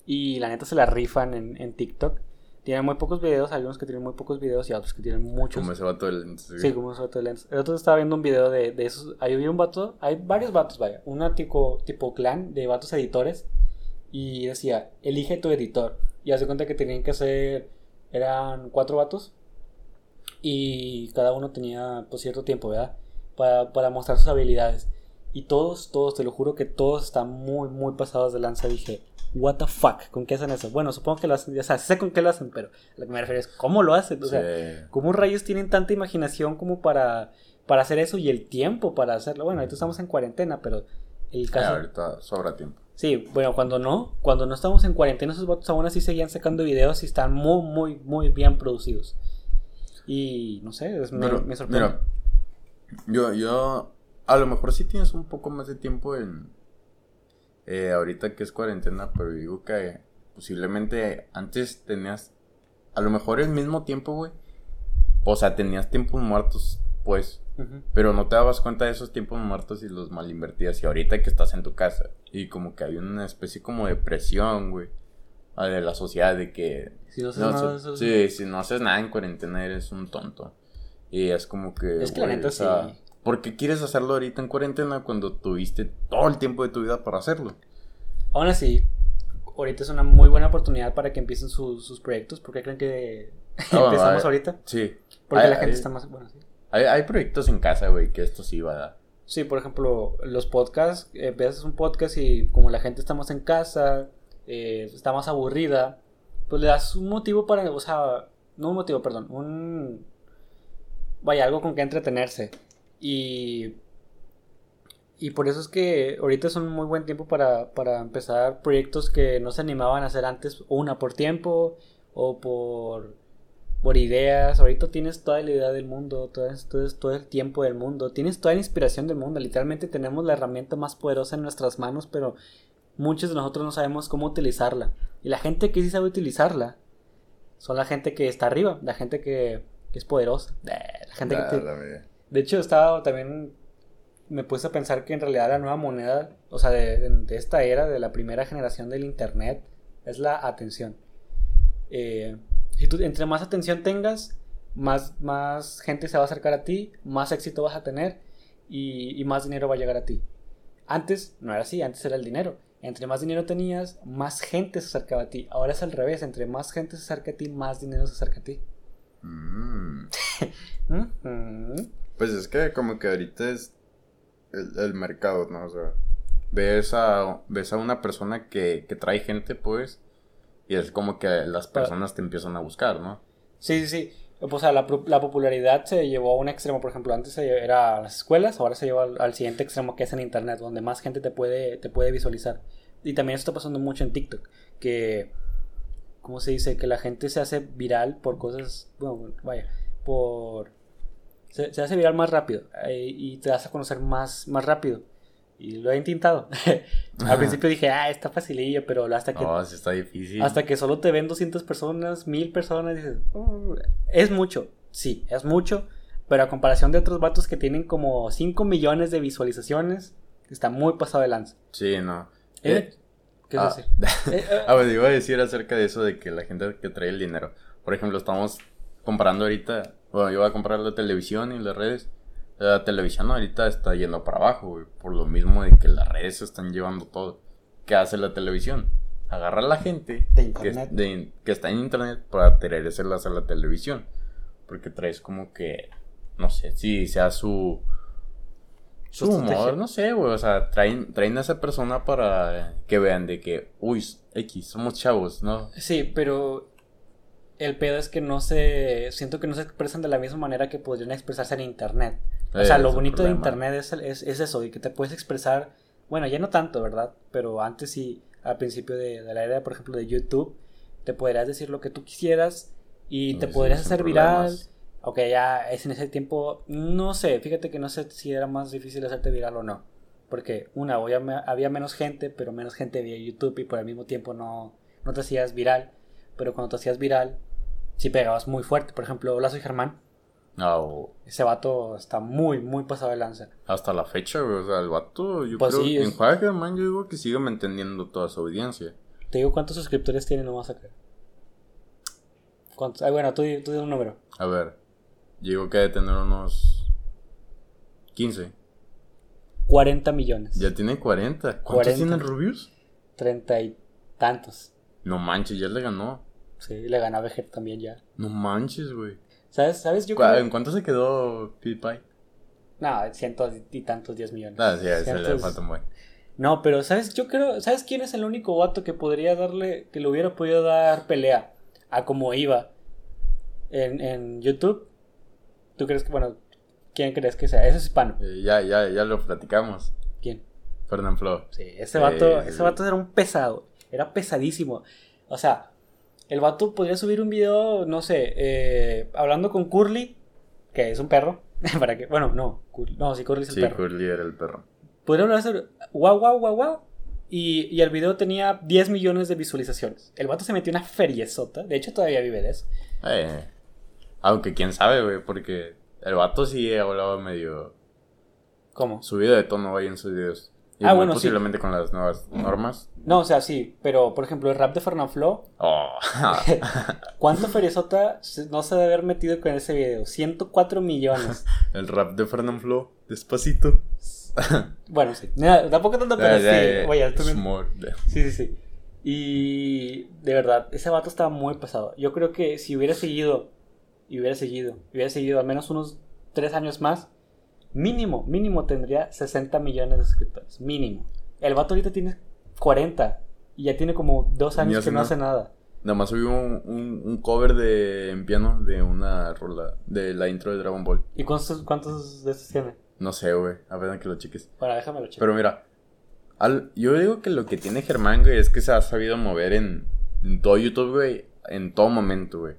y la neta se la rifan en, en TikTok. Tienen muy pocos videos, hay unos que tienen muy pocos videos y otros que tienen muchos. Como ese vato del... Sí, como un vato de lentes. El otro estaba viendo un video de, de esos. Ahí había un vato, hay varios vatos, vaya. Una tipo, tipo clan de vatos editores. Y decía, elige tu editor. Y hace cuenta que tenían que hacer. Eran cuatro vatos. Y cada uno tenía pues cierto tiempo, ¿verdad? Para, para mostrar sus habilidades. Y todos, todos, te lo juro que todos están muy, muy pasados de lanza. Dije, what the fuck, ¿con qué hacen eso? Bueno, supongo que lo hacen, o sea, sé con qué lo hacen, pero lo que me refiero es cómo lo hacen. O sea, Sí. ¿Cómo rayos tienen tanta imaginación como para, para hacer eso y el tiempo para hacerlo? Bueno, ahorita estamos en cuarentena, pero el Ah, caso... ahorita sobra tiempo. Sí, bueno, cuando no, cuando no estamos en cuarentena, esos vatos aún así seguían sacando videos y están muy, muy, muy bien producidos. Y no sé, es- me, Pero, me sorprende. Mira, yo, yo, a lo mejor sí tienes un poco más de tiempo en, eh, ahorita que es cuarentena, pero digo que posiblemente antes tenías, a lo mejor el mismo tiempo, güey. O sea, tenías tiempos muertos, pues, pero no te dabas cuenta de esos tiempos muertos y los mal invertías. Y ahorita que estás en tu casa y como que hay una especie como de presión, güey, de la sociedad de que Si no haces no, nada sí, si no haces nada en cuarentena eres un tonto. Y es como que. Es que la neta o sea, sí. ¿Por qué quieres hacerlo ahorita en cuarentena cuando tuviste todo el tiempo de tu vida para hacerlo? Aún así, ahorita es una muy buena oportunidad para que empiecen sus, sus proyectos. ¿Por qué creen que Ah, <laughs> empezamos hay- ahorita? Sí. Porque Hay- la gente hay- está más... Bueno, sí. Hay, proyectos en casa, güey, que esto sí va a dar. Sí, por ejemplo, los podcasts, empiezas un podcast y como la gente está más en casa, eh, está más aburrida, pues le das un motivo para, o sea, no un motivo, perdón, un, vaya, algo con que entretenerse. Y, y por eso es que ahorita es un muy buen tiempo para, para empezar proyectos que no se animaban a hacer antes, una por tiempo o por por ideas. Ahorita tienes toda la idea del mundo, todo, todo el tiempo del mundo, tienes toda la inspiración del mundo. Literalmente tenemos la herramienta más poderosa en nuestras manos, pero muchos de nosotros no sabemos cómo utilizarla. Y la gente que sí sabe utilizarla son la gente que está arriba, la gente que, que es poderosa. Eh, La gente que te- de hecho, estaba también. Me puse a pensar que en realidad la nueva moneda, o sea, de, de- de esta era, de la primera generación del Internet, es la atención. Eh, si tú, entre más atención tengas, más, más gente se va a acercar a ti, más éxito vas a tener y, y más dinero va a llegar a ti. Antes no era así, antes era el dinero. Entre más dinero tenías, más gente se acercaba a ti. Ahora es al revés, entre más gente se acerca a ti, más dinero se acerca a ti. Mm. <laughs> Pues es que como que ahorita es el, el mercado, ¿no? O sea, ves a, ves a una persona que, que trae gente, pues, y es como que las personas te empiezan a buscar, ¿no? Sí, sí, sí. O sea, la, la popularidad se llevó a un extremo, por ejemplo, antes era las escuelas, ahora se lleva al, al siguiente extremo que es en internet, donde más gente te puede, te puede visualizar. Y también eso está pasando mucho en TikTok, que, ¿cómo se dice? Que la gente se hace viral por cosas, bueno, vaya, por... Se, se hace viral más rápido eh, y te das a conocer más, más rápido. Y lo he intentado. <laughs> Al principio dije, ah, está facilillo, pero hasta que No, sí está difícil. hasta que solo te ven 200 personas, 1000 personas, dices, "Oh, es mucho. Sí, es mucho. Pero a comparación de otros vatos que tienen como 5 millones de visualizaciones, está muy pasado de lanza. Sí, no. Eh, Eh, ¿Qué ah, es? <laughs> Eh, eh, Ah, pues iba a decir acerca de eso de que la gente que trae el dinero. Por ejemplo, estamos comprando ahorita. Bueno, yo voy a comprar la televisión y las redes. La televisión ahorita está yendo para abajo, güey. Por lo mismo de que las redes se están llevando todo. ¿Qué hace la televisión? Agarra a la gente De que, internet. de- que está en internet para traérselas a la televisión. Porque traes como que. No sé, si sea su. Su humor, no sé, güey. O sea, traen, traen a esa persona para que vean de que, uy, X, somos chavos, ¿no? Sí, pero el pedo es que no se. Siento que no se expresan de la misma manera que podrían expresarse en internet. O sea, Eh, lo bonito de internet es, es, es eso, y que te puedes expresar. Bueno, ya no tanto, ¿verdad? Pero antes sí, al principio de, de la era, por ejemplo, de YouTube, te podrías decir lo que tú quisieras y te podrías hacer viral. problemas. Ok, ya es en ese tiempo, no sé, fíjate que no sé si era más difícil hacerte viral o no. Porque, una, había, había menos gente, pero menos gente veía YouTube y por el mismo tiempo no, no te hacías viral. Pero cuando te hacías viral, sí pegabas muy fuerte. Por ejemplo, Hola, soy Germán. Ah, o- Ese vato está muy, muy pasado de lanza. hasta la fecha, güey. O sea, el vato, yo Pues creo sí, en es- Juega Germán, yo digo que sigue manteniendo toda su audiencia. Te digo cuántos suscriptores tiene, no vas a creer. ¿Cuántos? Ah, bueno, tú, tú di un número. A ver, digo que debe tener unos 15. 40 millones. Ya tiene 40. ¿Cuántos 40. tiene el Rubius? Treinta y tantos. No manches, ya le ganó. Sí, le ganaba Vegeta también ya. No manches, güey. ¿Sabes? ¿Sabes? Yo ¿Cu- creo... ¿En cuánto se quedó PewDiePie? No, cientos y tantos, 10 millones. Ah, sí, a ese le falta. No, pero ¿sabes? Yo creo... ¿Sabes quién es el único vato que podría darle... Que le hubiera podido dar pelea a como iba en, en YouTube? ¿Tú crees que... Bueno, ¿quién crees que sea? Ese es hispano. Eh, ya, ya, ya lo platicamos. ¿Quién? Fernand Flo. Sí, ese vato, Sí, ese sí. vato era un pesado. Era pesadísimo. O sea, el vato podría subir un video, no sé, eh, hablando con Curly, que es un perro. <laughs> para que, bueno, no, Cur- no, sí, Curly es el Sí, perro. Curly era el perro. Podría hablar sobre guau, guau, guau, guau. Y, y el video tenía 10 millones de visualizaciones. El vato se metió una feriezota. De hecho, todavía vive de eso. Eh, aunque quién sabe, güey, porque el vato sí hablaba medio ¿Cómo? subido de tono ahí en sus videos. Y Ah, muy bueno, sí. posiblemente con las nuevas normas. No, o sea, sí, pero por ejemplo, el rap de Fernanfloo Oh. <laughs> <laughs> ¿Cuánto feriezota no se debe haber metido con ese video? 104 millones. <laughs> el rap de Fernand Flo, despacito. Bueno, sí. Tampoco tanto, pero sí. Vaya, tú. Sí, sí, sí. Y de verdad, ese vato estaba muy pesado. Yo creo que si hubiera seguido, y hubiera seguido, hubiera seguido al menos unos 3 años más, mínimo, mínimo tendría 60 millones de suscriptores. Mínimo. El vato ahorita tiene 40 y ya tiene como 2 Ni años que no hace nada. Nada más subió un, un, un cover de en piano de una rola de la intro de Dragon Ball. ¿Y cuántos, cuántos de estos tiene? No sé, güey. A ver que lo cheques. Bueno, déjamelo checar. Pero mira, al- yo digo que lo que tiene Germán, güey, es que se ha sabido mover en, en todo YouTube, güey, en todo momento, güey.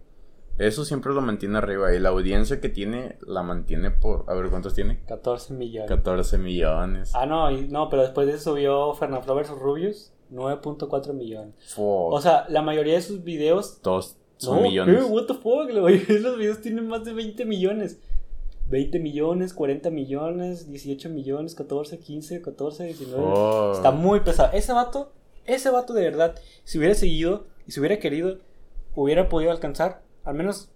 Eso siempre lo mantiene arriba y la audiencia que tiene la mantiene por... A ver, ¿cuántos tiene? 14 millones. 14 millones. Ah, no, y- no, pero después de eso subió Fernando vs Rubius, 9.4 millones. Fuck. O sea, la mayoría de sus videos. Todos son no, millones. ¿qué? What the fuck? La mayoría de los videos tienen más de 20 millones. 20 millones, 40 millones, 18 millones, 14, 15, 14, 19. Fuck. Está muy pesado. Ese vato, ese vato de verdad, si hubiera seguido y si hubiera querido, hubiera podido alcanzar al menos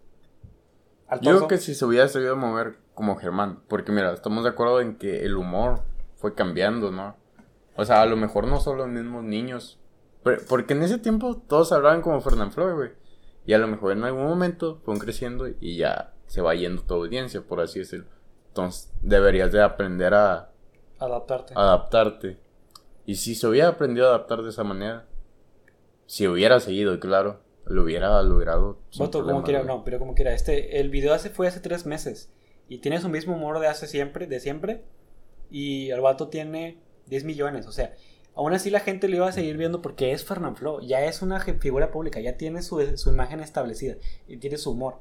al Yo creo que si se hubiera sabido mover como Germán, porque mira, estamos de acuerdo en que el humor fue cambiando, ¿no? O sea, a lo mejor no son los mismos niños. Pero- porque en ese tiempo todos hablaban como Fernand Floyd, güey. Y a lo mejor en algún momento fueron creciendo y ya se va yendo tu audiencia, por así decirlo. Entonces deberías de aprender a Adaptarte. adaptarte. Y si se hubiera aprendido a adaptar de esa manera, si hubiera seguido, claro, lo hubiera logrado. Voto como quiera, no, pero como quiera. Este, el video hace, fue hace tres meses. Y tiene su mismo humor de hace siempre, de siempre. Y el vato tiene 10 millones. O sea, aún así la gente le iba a seguir viendo porque es Fernand Flo. Ya es una figura pública, ya tiene su, su imagen establecida. Y tiene su humor.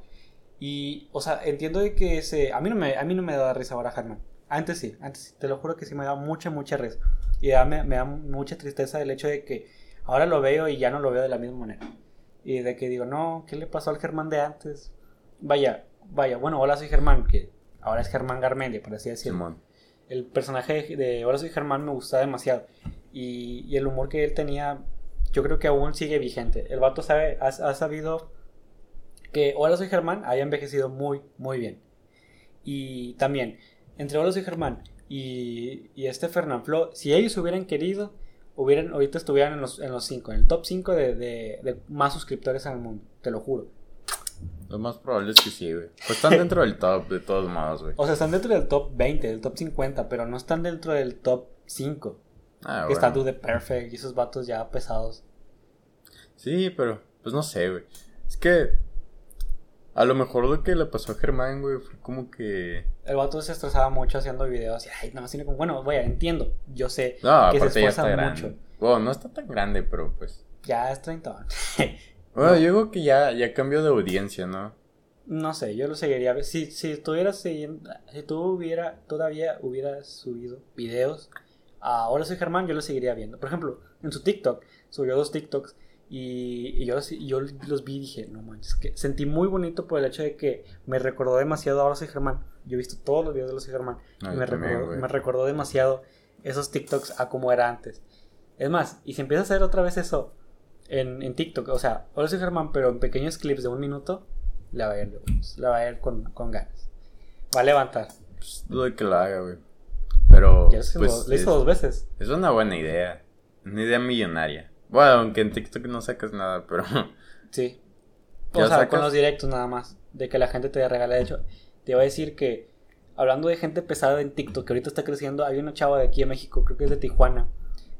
Y, o sea, entiendo de que se. A mí no me, a mí no me da risa ahora Herman. Antes sí, antes sí. Te lo juro que sí me da mucha, mucha risa. Y me, me da mucha tristeza el hecho de que ahora lo veo y ya no lo veo de la misma manera. Y de que digo, no, ¿qué le pasó al Germán de antes? Vaya, vaya, bueno, hola soy Germán, que ahora es Germán Garmendia, por así decirlo. El personaje de, Hola soy Germán me gustaba demasiado. Y, y el humor que él tenía, yo creo que aún sigue vigente. El vato sabe, ha, ha sabido que Hola soy Germán haya envejecido muy, muy bien. Y también, entre Hola soy Germán y, y este Fernand Flo, si ellos hubieran querido, hubieran, ahorita estuvieran en los, en los cinco, en el top 5 de, de- de más suscriptores en el mundo, te lo juro. Lo más probable es que sí, güey. Pues están dentro del top de todos modos, güey. O sea, están dentro del top 20, del top 50, pero no están dentro del top 5. Ah, que está bueno. Do The Perfect y esos vatos ya pesados. Sí, pero pues no sé, güey. Es que a lo mejor lo que le pasó a Germán, güey, fue como que... El vato se estresaba mucho haciendo videos y, ay, nada más tiene como, bueno, vaya, entiendo, yo sé No, que se esfuerza grande. mucho. Bueno, no está tan grande, pero pues... Ya es 30. <laughs> Bueno, yo digo que ya, ya cambió de audiencia, ¿no? No sé, yo lo seguiría. Si, si estuvieras siguiendo, si tú hubiera, todavía hubieras subido videos Ahora soy Germán, yo lo seguiría viendo. Por ejemplo, en su TikTok, subió dos TikToks y, y yo, los- yo los vi y dije, no manches, que sentí muy bonito por el hecho de que me recordó demasiado a Ahora soy Germán. Yo he visto todos los videos de soy Germán No, y me también, recordó, me recordó demasiado esos TikToks a como era antes. Es más, y si empieza a hacer otra vez eso en, en TikTok, o sea, Ahora soy Germán, pero en pequeños clips de un minuto, la va a ir, la va a ir con, con ganas. Va a levantar. Pues dudo que lo haga, güey. Pero... Ya pues, lo, lo hizo es- dos veces. Es una buena idea. Una idea millonaria. Bueno, aunque en TikTok no sacas nada, pero... <laughs> Sí. O sea, sacas- con los directos nada más. De que la gente te regala. De hecho, te iba a decir que, hablando de gente pesada en TikTok, que ahorita está creciendo, hay una chava de aquí en México, creo que es de Tijuana,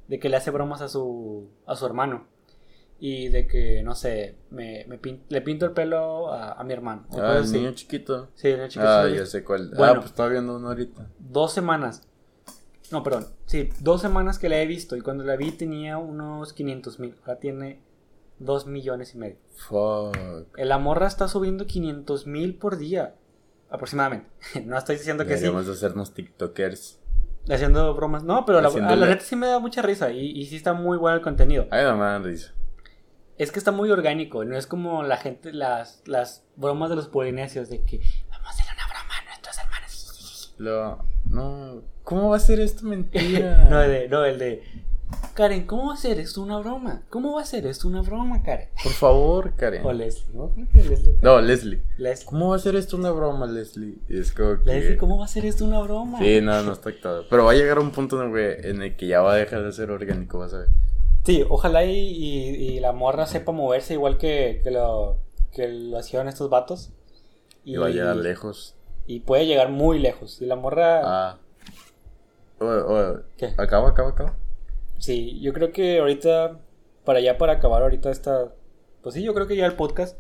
de que le hace bromas a su, a su hermano. Y de que, no sé, me, me pin- le pinto el pelo a, a mi hermano. Ah, el niño chiquito. Sí, el chico Ah, sí lo ya sé cuál. Bueno. Ah, pues estaba viendo uno ahorita. Dos semanas. No, perdón. Sí, dos semanas que la he visto. Y cuando la vi tenía unos 500 mil. Ahora tiene 2 millones y medio. Fuck. La morra está subiendo 500 mil por día. Aproximadamente. <laughs> No estoy diciendo que sí. Deberíamos hacernos TikTokers. Haciendo bromas. No, pero Haciéndole- la neta sí me da mucha risa. Y, y sí está muy bueno el contenido. Ay, no me dan risa. Es que está muy orgánico. No es como la gente, las, las bromas de los polinesios. De que vamos a hacerle una broma a nuestros hermanos. Lo... No. ¿Cómo va a ser esto mentira? <laughs> No, el de, no, el de. Karen, ¿cómo va a ser esto una broma? ¿Cómo va a ser esto una broma, Karen? Por favor, Karen. O Leslie, ¿no? Creo que Leslie. No, Leslie. Leslie. ¿Cómo va a ser esto una broma, Leslie? Y es como que... Leslie, ¿cómo va a ser esto una broma? Sí, no, no está actuado. Pero va a llegar un punto en el, que- en el que ya va a dejar de ser orgánico, vas a ver. Sí, ojalá y, y- y la morra sepa moverse igual que, que lo, que lo hacían estos vatos. Y, va a llegar lejos. Y puede llegar muy lejos. Y la morra. Ah. ¿Qué? Acaba, acaba, acaba. Sí, yo creo que ahorita. Para ya, para acabar ahorita esta. Pues sí, yo creo que ya el podcast.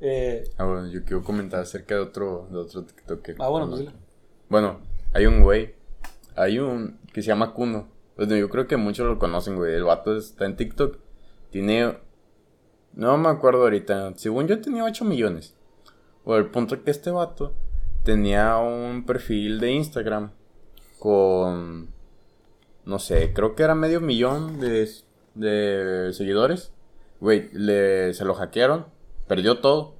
eh, Ah, bueno, yo quiero comentar acerca de otro, de otro TikToker. ah, bueno, pues. Bueno, hay un güey. Hay un que se llama Kuno. Bueno, yo creo que muchos lo conocen, güey. El vato está en TikTok. Tiene. No me acuerdo ahorita. Según yo tenía 8 millones. O el punto es que este vato tenía un perfil de Instagram con. No sé, creo que era medio millón de, de seguidores. Güey, le, se lo hackearon. Perdió todo.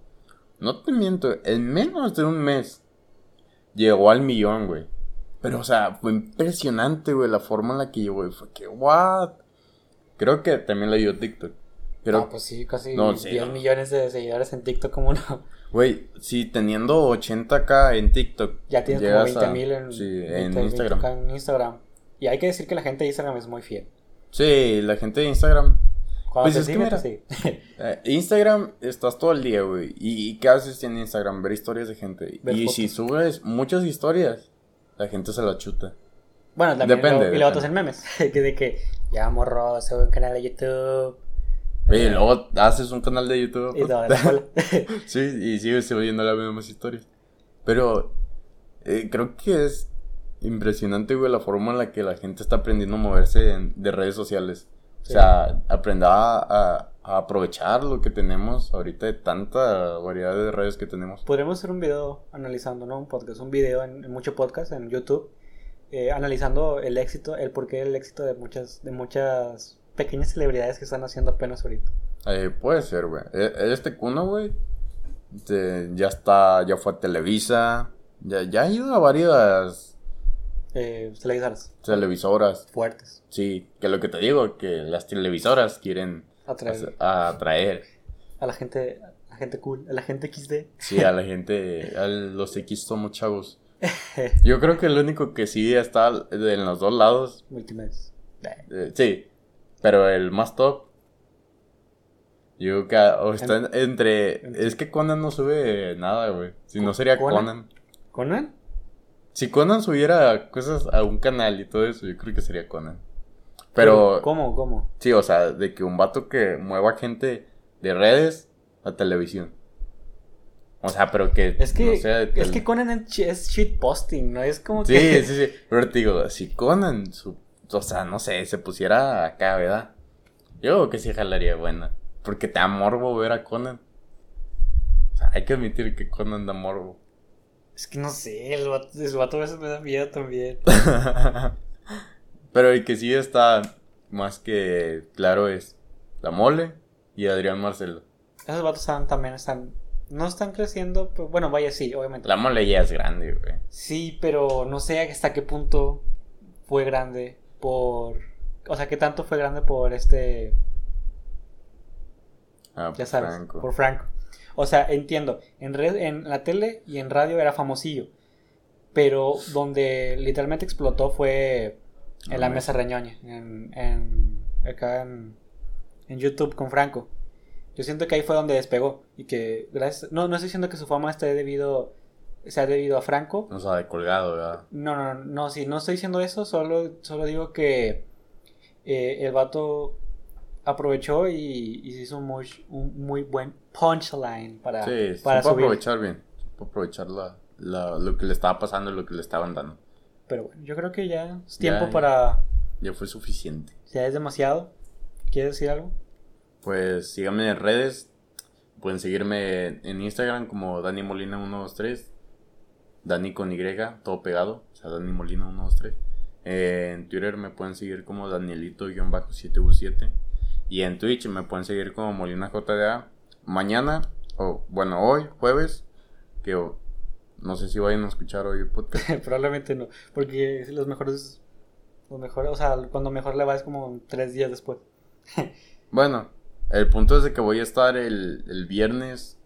No te miento, en menos de un mes llegó al millón, güey. Pero, o sea, fue impresionante, güey, la forma en la que llegó. Y fue que, what? Creo que también le dio TikTok. Pero, ah, pues sí, casi No, sí, 10 no. millones de seguidores en TikTok, como no. Güey, si teniendo 80k en TikTok. Ya tienes como llegas 20 a- mil en, Sí, 20, en Instagram. 20K en Instagram. Y hay que decir que la gente de Instagram es muy fiel. Sí, la gente de Instagram. Cuando Pues te es que sigue, mira. te sigue. <laughs> eh, Instagram estás todo el día, güey. ¿Y, y qué haces en Instagram? Ver historias de gente. Ver y fotos. si subes muchas historias, la gente se la chuta. Bueno, también Depende, lo- y luego te hacen memes. <laughs> que de que ya morro, sube un canal de YouTube. Oye, y luego haces un canal de YouTube. Y todo. <laughs> Sí, y sigues subiendo las mismas historias. Pero eh, creo que es impresionante, güey, la forma en la que la gente está aprendiendo a moverse en- de redes sociales. Sí. O sea, aprender a, aprovechar lo que tenemos ahorita de tanta variedad de redes que tenemos. Podríamos hacer un video analizando, ¿no? Un podcast, un video en, en mucho podcast en YouTube, eh, analizando el éxito, el porqué del éxito de muchas, de muchas pequeñas celebridades que están haciendo apenas ahorita. Eh, puede ser, güey. Eh, Este Kuno, güey, este, ya está, ya fue a Televisa, ya, ya ha ido a varias Eh, televisoras televisoras. fuertes. Sí, que lo que te digo, que las televisoras quieren Atraer a la gente, a la gente cool, a la gente XD. sí, a la gente, a los X somos chavos. <laughs> Yo creo que el único que sí está en los dos lados, Multimedia. Eh, eh, sí, pero el más top, Yo que o está en- entre... Es que Conan no sube nada, güey. Si no sería ¿Conan? Conan. ¿Conan? Si Conan subiera cosas a un canal y todo eso, yo creo que sería Conan. Pero, ¿Cómo? ¿Cómo? sí, o sea, de que un vato que mueva gente de redes a televisión. O sea, pero que Es que, no sea de es tele- que Conan es es shitposting, ¿no? Es como Sí, que... sí, sí. Pero te digo, si Conan, su, o sea, no sé, se pusiera acá, ¿verdad? Yo creo que sí jalaría buena. Porque te da morbo ver a Conan. O sea, hay que admitir que Conan da morbo. Es que no sé, el vato, el vato a veces me da miedo también. <laughs> Pero el que sí está más que claro es la mole y Adrián Marcelo. Esos vatos están, también están... No están creciendo, pero bueno, vaya, sí, obviamente. La mole ya es grande, güey. Sí, pero no sé hasta qué punto fue grande por... O sea, qué tanto fue grande por este... Ah, Ya sabes, Franco. por Franco. O sea, entiendo, en, red, en la tele y en radio era famosillo, pero donde literalmente explotó fue en la No, mesa reñoña, en, en- acá en, en YouTube con Franco. Yo siento que ahí fue donde despegó y que gracias... No, no estoy diciendo que su fama esté debido, sea debido a Franco, O sea, de colgado, ¿verdad? no, no, no, no, sí, no estoy diciendo eso, solo, solo digo que eh, el vato aprovechó y, y se hizo un muy, un muy buen punchline para, Sí, se para subir. aprovechar bien. Se puede aprovechar la, la- lo que le estaba pasando y lo que le estaban dando. Pero bueno, yo creo que ya es tiempo ya. para... Ya fue suficiente. Ya es demasiado. ¿Quieres decir algo? Pues síganme en redes. Pueden seguirme en Instagram como Dani Molina 123. Dani con Y, todo pegado. O sea, Dani Molina 123. Eh, en Twitter me pueden seguir como Danielito-7U7. Y en Twitch me pueden seguir como Molina JDA. Mañana, o bueno, hoy, jueves, que oh, no sé si vayan a escuchar hoy el podcast. <laughs> Probablemente no, porque los mejores... Los mejores, o sea, cuando mejor le va es como tres días después. <laughs> Bueno, el punto es de que voy a estar el, el viernes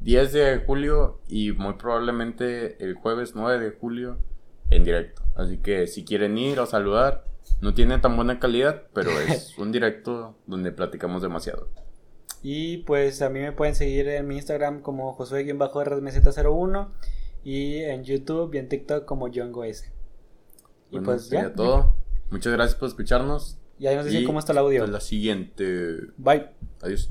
10 de julio y muy probablemente el jueves 9 de julio en directo. Así que si quieren ir a saludar, no tiene tan buena calidad, pero <laughs> es un directo donde platicamos demasiado. Y pues a mí me pueden seguir en mi Instagram como Josué-RMZ01 y en YouTube y en TikTok como JohnGoS. Y Bueno, pues ya. todo. Muchas gracias por escucharnos. Y ahí nos dicen y cómo está el audio. hasta la siguiente. Bye. Adiós.